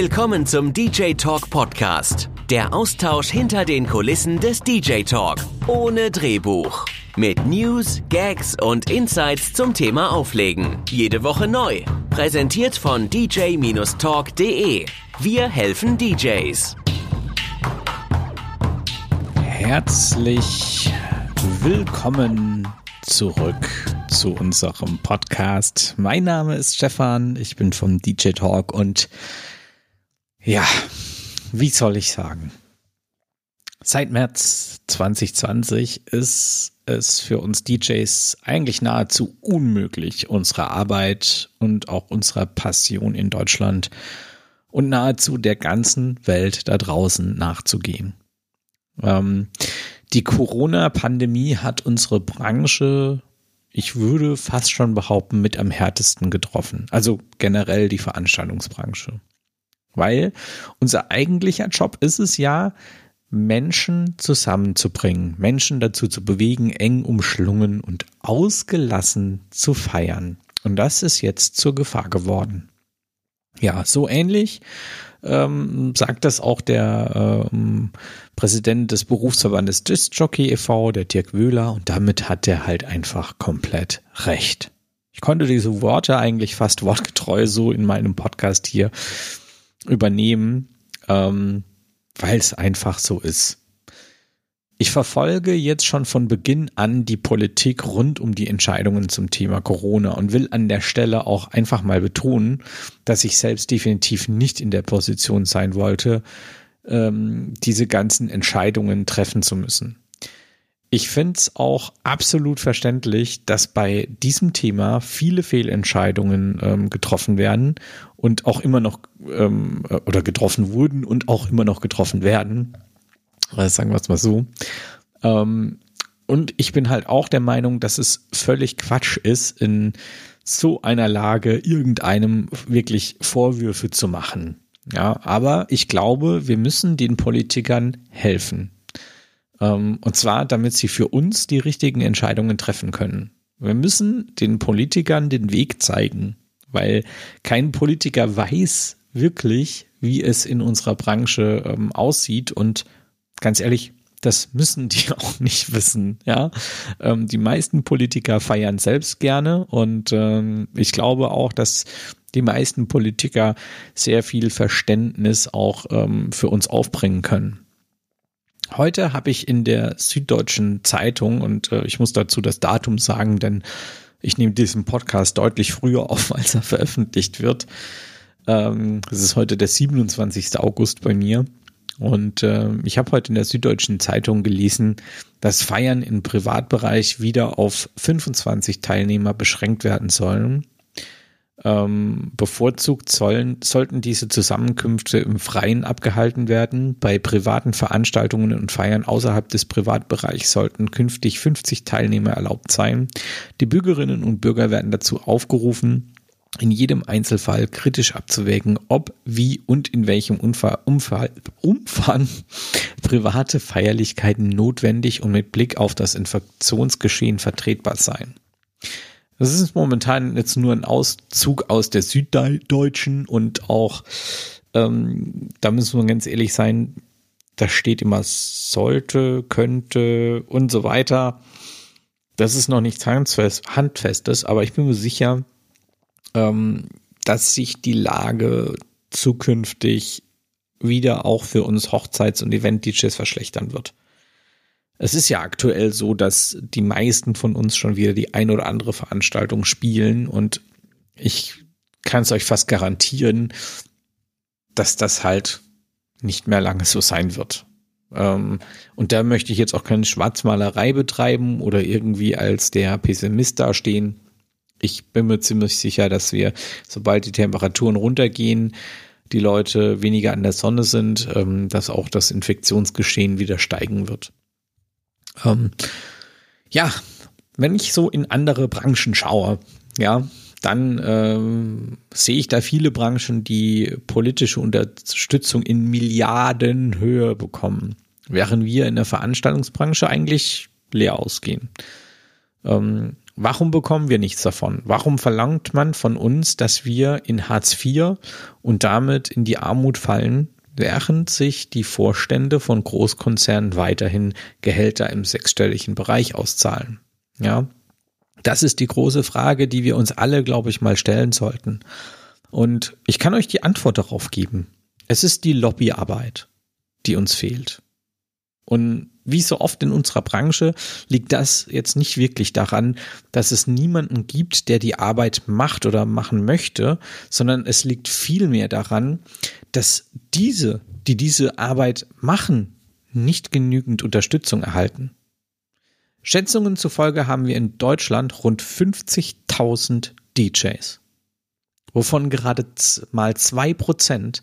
Willkommen zum DJ Talk Podcast. Der Austausch hinter den Kulissen des DJ Talk. Ohne Drehbuch. Mit News, Gags und Insights zum Thema Auflegen. Jede Woche neu. Präsentiert von dj-talk.de. Wir helfen DJs. Herzlich willkommen zurück zu unserem Podcast. Mein Name ist Stefan, ich bin vom DJ Talk und ja, wie soll ich sagen? Seit März 2020 ist es für uns DJs eigentlich nahezu unmöglich, unserer Arbeit und auch unserer Passion in Deutschland und nahezu der ganzen Welt da draußen nachzugehen. Ähm, die Corona-Pandemie hat unsere Branche, ich würde fast schon behaupten, mit am härtesten getroffen. Also generell die Veranstaltungsbranche. Weil unser eigentlicher Job ist es ja, Menschen zusammenzubringen, Menschen dazu zu bewegen, eng umschlungen und ausgelassen zu feiern. Und das ist jetzt zur Gefahr geworden. Ja, so ähnlich ähm, sagt das auch der ähm, Präsident des Berufsverbandes Disc Jockey e.V., der Dirk Wöhler, und damit hat er halt einfach komplett recht. Ich konnte diese Worte eigentlich fast wortgetreu so in meinem Podcast hier übernehmen, ähm, weil es einfach so ist. Ich verfolge jetzt schon von Beginn an die Politik rund um die Entscheidungen zum Thema Corona und will an der Stelle auch einfach mal betonen, dass ich selbst definitiv nicht in der Position sein wollte, ähm, diese ganzen Entscheidungen treffen zu müssen. Ich finde es auch absolut verständlich, dass bei diesem Thema viele Fehlentscheidungen ähm, getroffen werden und auch immer noch ähm, oder getroffen wurden und auch immer noch getroffen werden. Also sagen wir es mal so. Ähm, und ich bin halt auch der Meinung, dass es völlig Quatsch ist, in so einer Lage irgendeinem wirklich Vorwürfe zu machen. Ja, aber ich glaube, wir müssen den Politikern helfen. Ähm, und zwar, damit sie für uns die richtigen Entscheidungen treffen können. Wir müssen den Politikern den Weg zeigen, weil kein Politiker weiß wirklich, wie es in unserer Branche ähm, aussieht. Und ganz ehrlich, das müssen die auch nicht wissen. Ja, ähm, die meisten Politiker feiern selbst gerne und ähm, ich glaube auch, dass die meisten Politiker sehr viel Verständnis auch ähm, für uns aufbringen können. Heute habe ich in der Süddeutschen Zeitung, und äh, ich muss dazu das Datum sagen, denn ich nehme diesen Podcast deutlich früher auf, als er veröffentlicht wird. Ähm, es ist heute der 27. August bei mir. Und äh, ich habe heute in der Süddeutschen Zeitung gelesen, dass Feiern im Privatbereich wieder auf 25 Teilnehmer beschränkt werden sollen. Ähm, bevorzugt sollen, sollten diese Zusammenkünfte im Freien abgehalten werden. Bei privaten Veranstaltungen und Feiern außerhalb des Privatbereichs sollten künftig 50 Teilnehmer erlaubt sein. Die Bürgerinnen und Bürger werden dazu aufgerufen, in jedem Einzelfall kritisch abzuwägen, ob, wie und in welchem Umfall, Umfall, Umfang private Feierlichkeiten notwendig und mit Blick auf das Infektionsgeschehen vertretbar seien. Das ist momentan jetzt nur ein Auszug aus der Süddeutschen und auch, ähm, da müssen wir ganz ehrlich sein, da steht immer sollte, könnte und so weiter. Das ist noch nichts Handfestes, aber ich bin mir sicher, ähm, dass sich die Lage zukünftig wieder auch für uns Hochzeits- und Event-DJs verschlechtern wird. Es ist ja aktuell so, dass die meisten von uns schon wieder die ein oder andere Veranstaltung spielen und ich kann es euch fast garantieren, dass das halt nicht mehr lange so sein wird. Ähm, und da möchte ich jetzt auch keine Schwarzmalerei betreiben oder irgendwie als der Pessimist dastehen. Ich bin mir ziemlich sicher, dass wir, sobald die Temperaturen runtergehen, die Leute weniger an der Sonne sind, ähm, dass auch das Infektionsgeschehen wieder steigen wird. Ähm, ja, wenn ich so in andere Branchen schaue, ja, dann ähm, sehe ich da viele Branchen, die politische Unterstützung in Milliardenhöhe bekommen, während wir in der Veranstaltungsbranche eigentlich leer ausgehen. Ähm, Warum bekommen wir nichts davon? Warum verlangt man von uns, dass wir in Hartz IV und damit in die Armut fallen, während sich die Vorstände von Großkonzernen weiterhin Gehälter im sechsstelligen Bereich auszahlen? Ja, das ist die große Frage, die wir uns alle, glaube ich, mal stellen sollten. Und ich kann euch die Antwort darauf geben. Es ist die Lobbyarbeit, die uns fehlt. Und wie so oft in unserer Branche liegt das jetzt nicht wirklich daran, dass es niemanden gibt, der die Arbeit macht oder machen möchte, sondern es liegt vielmehr daran, dass diese, die diese Arbeit machen, nicht genügend Unterstützung erhalten. Schätzungen zufolge haben wir in Deutschland rund 50.000 DJs, wovon gerade mal zwei Prozent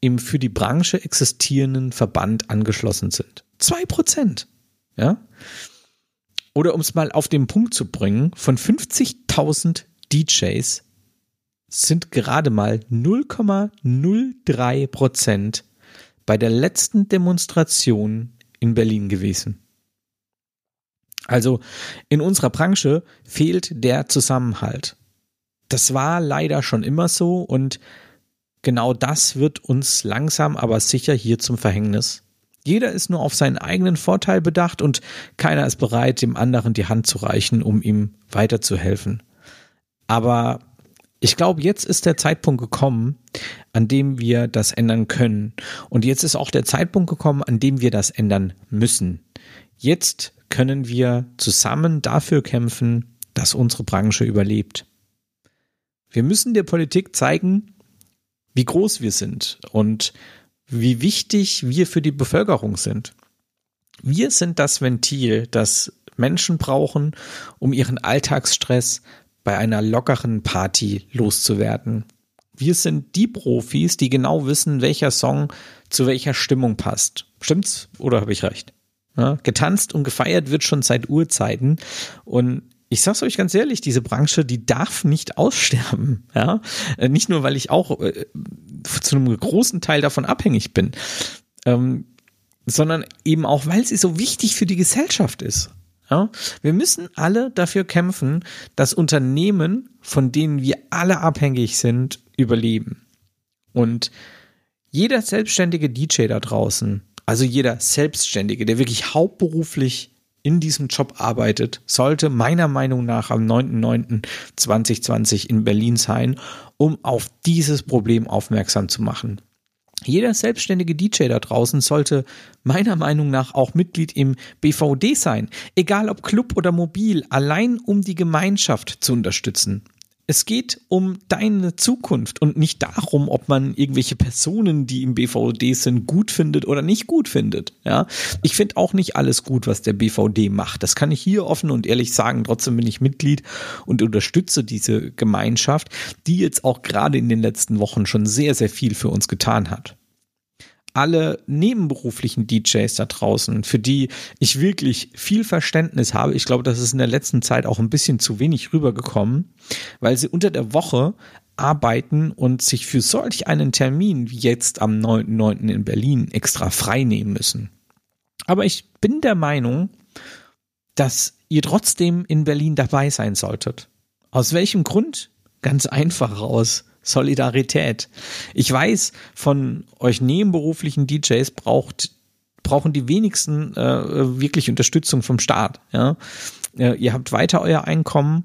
im für die Branche existierenden Verband angeschlossen sind. Zwei Prozent. Ja? Oder um es mal auf den Punkt zu bringen, von 50.000 DJs sind gerade mal 0,03 Prozent bei der letzten Demonstration in Berlin gewesen. Also in unserer Branche fehlt der Zusammenhalt. Das war leider schon immer so und genau das wird uns langsam aber sicher hier zum Verhängnis. Jeder ist nur auf seinen eigenen Vorteil bedacht und keiner ist bereit, dem anderen die Hand zu reichen, um ihm weiterzuhelfen. Aber ich glaube, jetzt ist der Zeitpunkt gekommen, an dem wir das ändern können. Und jetzt ist auch der Zeitpunkt gekommen, an dem wir das ändern müssen. Jetzt können wir zusammen dafür kämpfen, dass unsere Branche überlebt. Wir müssen der Politik zeigen, wie groß wir sind und wie wichtig wir für die Bevölkerung sind. Wir sind das Ventil, das Menschen brauchen, um ihren Alltagsstress bei einer lockeren Party loszuwerden. Wir sind die Profis, die genau wissen, welcher Song zu welcher Stimmung passt. Stimmt's oder habe ich recht? Ja, getanzt und gefeiert wird schon seit Urzeiten und ich sag's euch ganz ehrlich, diese Branche, die darf nicht aussterben. Ja, äh, nicht nur, weil ich auch äh, zu einem großen Teil davon abhängig bin, ähm, sondern eben auch, weil sie so wichtig für die Gesellschaft ist. Ja, wir müssen alle dafür kämpfen, dass Unternehmen, von denen wir alle abhängig sind, überleben. Und jeder selbstständige DJ da draußen, also jeder Selbstständige, der wirklich hauptberuflich in diesem Job arbeitet, sollte meiner Meinung nach am 9.9.2020 in Berlin sein, um auf dieses Problem aufmerksam zu machen. Jeder selbstständige DJ da draußen sollte meiner Meinung nach auch Mitglied im BVD sein, egal ob Club oder mobil, allein um die Gemeinschaft zu unterstützen. Es geht um deine Zukunft und nicht darum, ob man irgendwelche Personen, die im BVD sind, gut findet oder nicht gut findet. Ja, ich finde auch nicht alles gut, was der BVD macht. Das kann ich hier offen und ehrlich sagen. Trotzdem bin ich Mitglied und unterstütze diese Gemeinschaft, die jetzt auch gerade in den letzten Wochen schon sehr, sehr viel für uns getan hat alle nebenberuflichen DJs da draußen, für die ich wirklich viel Verständnis habe. Ich glaube, das ist in der letzten Zeit auch ein bisschen zu wenig rübergekommen, weil sie unter der Woche arbeiten und sich für solch einen Termin wie jetzt am 9.9. in Berlin extra frei nehmen müssen. Aber ich bin der Meinung, dass ihr trotzdem in Berlin dabei sein solltet. Aus welchem Grund? Ganz einfach aus Solidarität. Ich weiß, von euch nebenberuflichen DJs braucht brauchen die wenigsten äh, wirklich Unterstützung vom Staat. Ja? Äh, ihr habt weiter euer Einkommen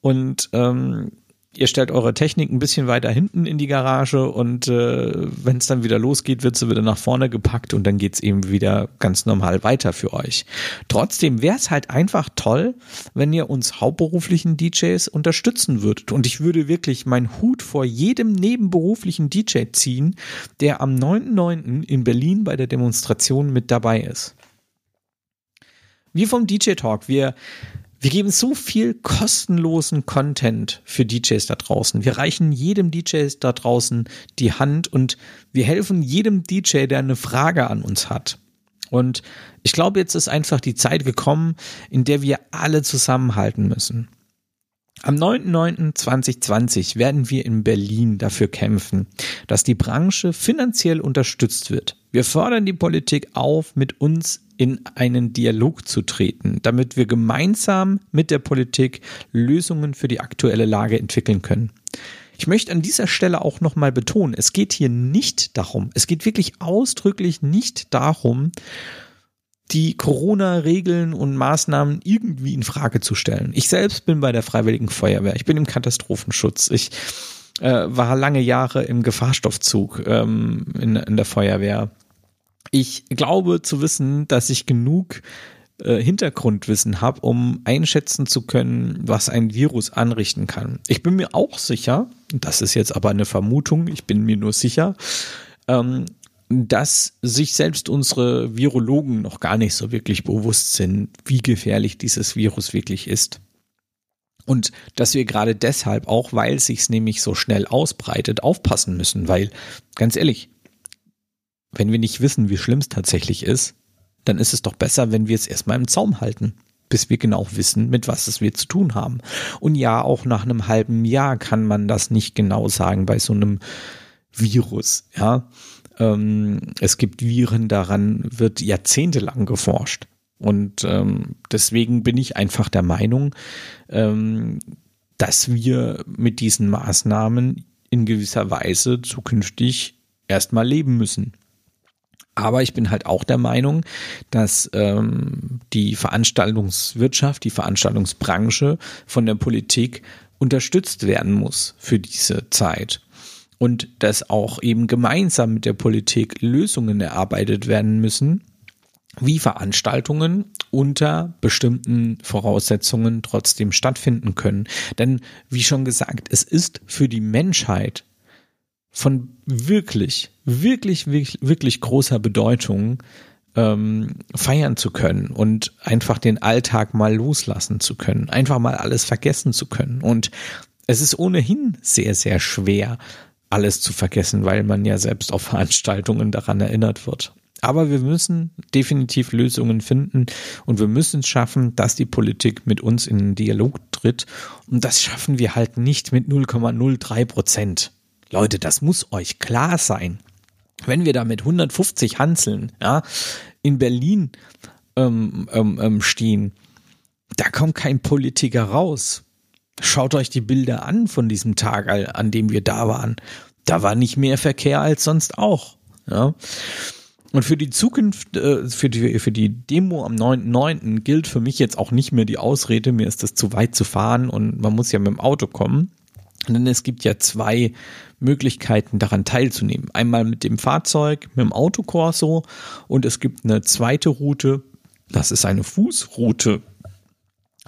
und ähm, ihr stellt eure Technik ein bisschen weiter hinten in die Garage und äh, wenn es dann wieder losgeht, wird sie wieder nach vorne gepackt und dann geht's eben wieder ganz normal weiter für euch. Trotzdem wäre es halt einfach toll, wenn ihr uns hauptberuflichen DJs unterstützen würdet. Und ich würde wirklich meinen Hut vor jedem nebenberuflichen DJ ziehen, der am 9.9. in Berlin bei der Demonstration mit dabei ist. Wir vom DJ Talk, wir wir geben so viel kostenlosen Content für DJs da draußen. Wir reichen jedem DJ da draußen die Hand und wir helfen jedem DJ, der eine Frage an uns hat. Und ich glaube, jetzt ist einfach die Zeit gekommen, in der wir alle zusammenhalten müssen. Am 9.9.2020 werden wir in Berlin dafür kämpfen, dass die Branche finanziell unterstützt wird. Wir fordern die Politik auf, mit uns in einen Dialog zu treten, damit wir gemeinsam mit der Politik Lösungen für die aktuelle Lage entwickeln können. Ich möchte an dieser Stelle auch nochmal betonen, es geht hier nicht darum, es geht wirklich ausdrücklich nicht darum, die Corona-Regeln und Maßnahmen irgendwie in Frage zu stellen. Ich selbst bin bei der Freiwilligen Feuerwehr, ich bin im Katastrophenschutz, ich äh, war lange Jahre im Gefahrstoffzug ähm, in, in der Feuerwehr. Ich glaube zu wissen, dass ich genug äh, Hintergrundwissen habe, um einschätzen zu können, was ein Virus anrichten kann. Ich bin mir auch sicher, das ist jetzt aber eine Vermutung, ich bin mir nur sicher, ähm, dass sich selbst unsere Virologen noch gar nicht so wirklich bewusst sind, wie gefährlich dieses Virus wirklich ist. Und dass wir gerade deshalb, auch weil es sich nämlich so schnell ausbreitet, aufpassen müssen, weil, ganz ehrlich, wenn wir nicht wissen, wie schlimm es tatsächlich ist, dann ist es doch besser, wenn wir es erstmal im Zaum halten, bis wir genau wissen, mit was es wir zu tun haben. Und ja, auch nach einem halben Jahr kann man das nicht genau sagen bei so einem Virus, ja. Ähm, es gibt Viren, daran wird jahrzehntelang geforscht. Und ähm, deswegen bin ich einfach der Meinung, ähm, dass wir mit diesen Maßnahmen in gewisser Weise zukünftig erstmal leben müssen. Aber ich bin halt auch der Meinung, dass ähm, die Veranstaltungswirtschaft, die Veranstaltungsbranche von der Politik unterstützt werden muss für diese Zeit und dass auch eben gemeinsam mit der Politik Lösungen erarbeitet werden müssen, wie Veranstaltungen unter bestimmten Voraussetzungen trotzdem stattfinden können. Denn wie schon gesagt, es ist für die Menschheit von wirklich, wirklich, wirklich, wirklich großer Bedeutung, ähm, feiern zu können und einfach den Alltag mal loslassen zu können, einfach mal alles vergessen zu können. Und es ist ohnehin sehr, sehr schwer, alles zu vergessen, weil man ja selbst auf Veranstaltungen daran erinnert wird. Aber wir müssen definitiv Lösungen finden und wir müssen es schaffen, dass die Politik mit uns in den Dialog tritt. Und das schaffen wir halt nicht mit 0,03 Prozent. Leute, das muss euch klar sein. Wenn wir da mit 150 Hanseln ja, in Berlin ähm, ähm, ähm, stehen, da kommt kein Politiker raus. Schaut euch die Bilder an von diesem Tag, an dem wir da waren. Da war nicht mehr Verkehr als sonst auch. Ja. Und für die Zukunft, äh, für die, für die Demo am 9.9. gilt für mich jetzt auch nicht mehr die Ausrede, mir ist das zu weit zu fahren und man muss ja mit dem Auto kommen. Denn es gibt ja zwei Möglichkeiten, daran teilzunehmen. Einmal mit dem Fahrzeug, mit dem Autokorso und es gibt eine zweite Route, das ist eine Fußroute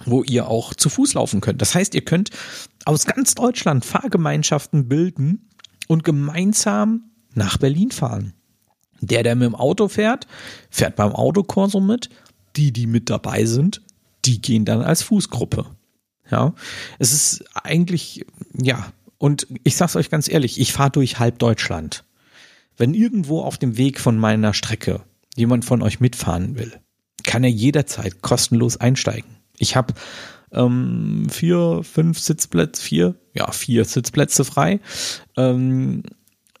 wo ihr auch zu Fuß laufen könnt. Das heißt, ihr könnt aus ganz Deutschland Fahrgemeinschaften bilden und gemeinsam nach Berlin fahren. Der, der mit dem Auto fährt, fährt beim Autokorso mit. Die, die mit dabei sind, die gehen dann als Fußgruppe. Ja, es ist eigentlich, ja, und ich sag's euch ganz ehrlich, ich fahre durch halb Deutschland. Wenn irgendwo auf dem Weg von meiner Strecke jemand von euch mitfahren will, kann er jederzeit kostenlos einsteigen. Ich habe ähm, vier, fünf Sitzplätze, vier, ja, vier Sitzplätze frei. Ähm,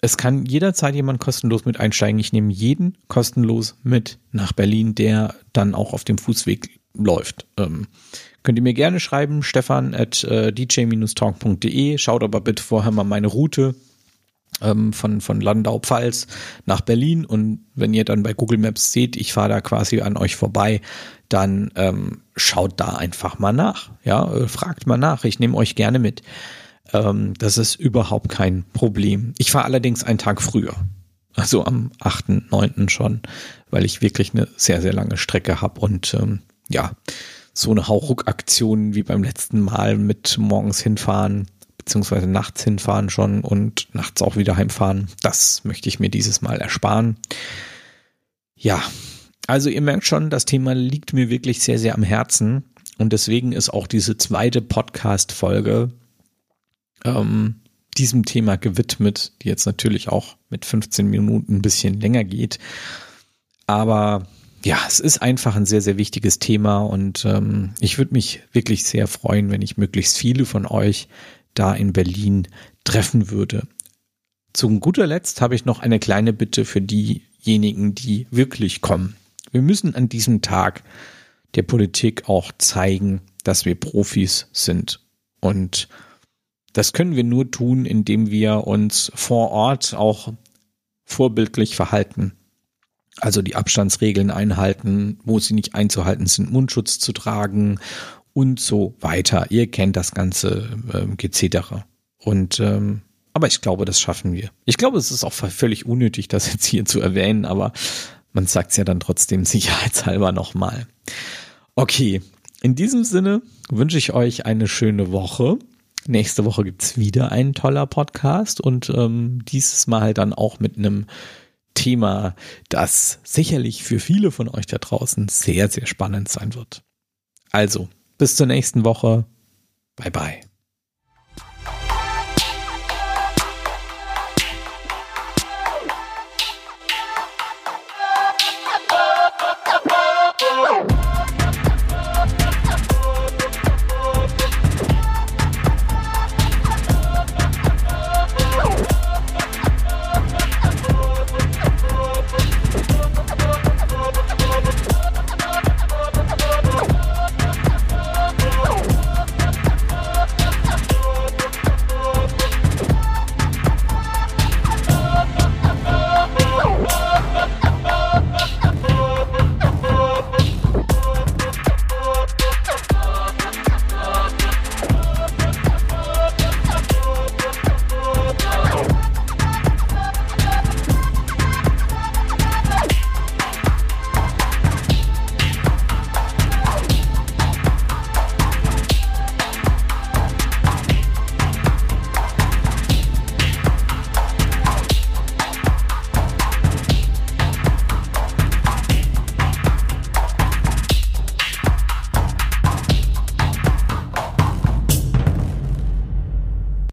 es kann jederzeit jemand kostenlos mit einsteigen. Ich nehme jeden kostenlos mit nach Berlin, der dann auch auf dem Fußweg läuft. Ähm, könnt ihr mir gerne schreiben, stefan at äh, dj-talk.de. Schaut aber bitte vorher mal meine Route ähm, von, von Landau-Pfalz nach Berlin und wenn ihr dann bei Google Maps seht, ich fahre da quasi an euch vorbei, dann ähm, schaut da einfach mal nach. Ja, äh, fragt mal nach. Ich nehme euch gerne mit. Ähm, das ist überhaupt kein Problem. Ich fahre allerdings einen Tag früher. Also am 8.9. schon, weil ich wirklich eine sehr, sehr lange Strecke habe und ähm, ja, so eine Hauruck-Aktion wie beim letzten Mal mit morgens hinfahren, beziehungsweise nachts hinfahren schon und nachts auch wieder heimfahren. Das möchte ich mir dieses Mal ersparen. Ja, also ihr merkt schon, das Thema liegt mir wirklich sehr, sehr am Herzen und deswegen ist auch diese zweite Podcast-Folge ähm, diesem Thema gewidmet, die jetzt natürlich auch mit 15 Minuten ein bisschen länger geht. Aber ja, es ist einfach ein sehr, sehr wichtiges Thema und ähm, ich würde mich wirklich sehr freuen, wenn ich möglichst viele von euch da in Berlin treffen würde. Zu guter Letzt habe ich noch eine kleine Bitte für diejenigen, die wirklich kommen. Wir müssen an diesem Tag der Politik auch zeigen, dass wir Profis sind. Und das können wir nur tun, indem wir uns vor Ort auch vorbildlich verhalten. Also die Abstandsregeln einhalten, wo sie nicht einzuhalten sind, Mundschutz zu tragen und so weiter. Ihr kennt das ganze äh, Gezedere. Und ähm, aber ich glaube, das schaffen wir. Ich glaube, es ist auch völlig unnötig, das jetzt hier zu erwähnen, aber man sagt es ja dann trotzdem sicherheitshalber nochmal. Okay, in diesem Sinne wünsche ich euch eine schöne Woche. Nächste Woche gibt's wieder einen toller Podcast und ähm, dieses Mal dann auch mit einem Thema, das sicherlich für viele von euch da draußen sehr, sehr spannend sein wird. Also, bis zur nächsten Woche. Bye bye.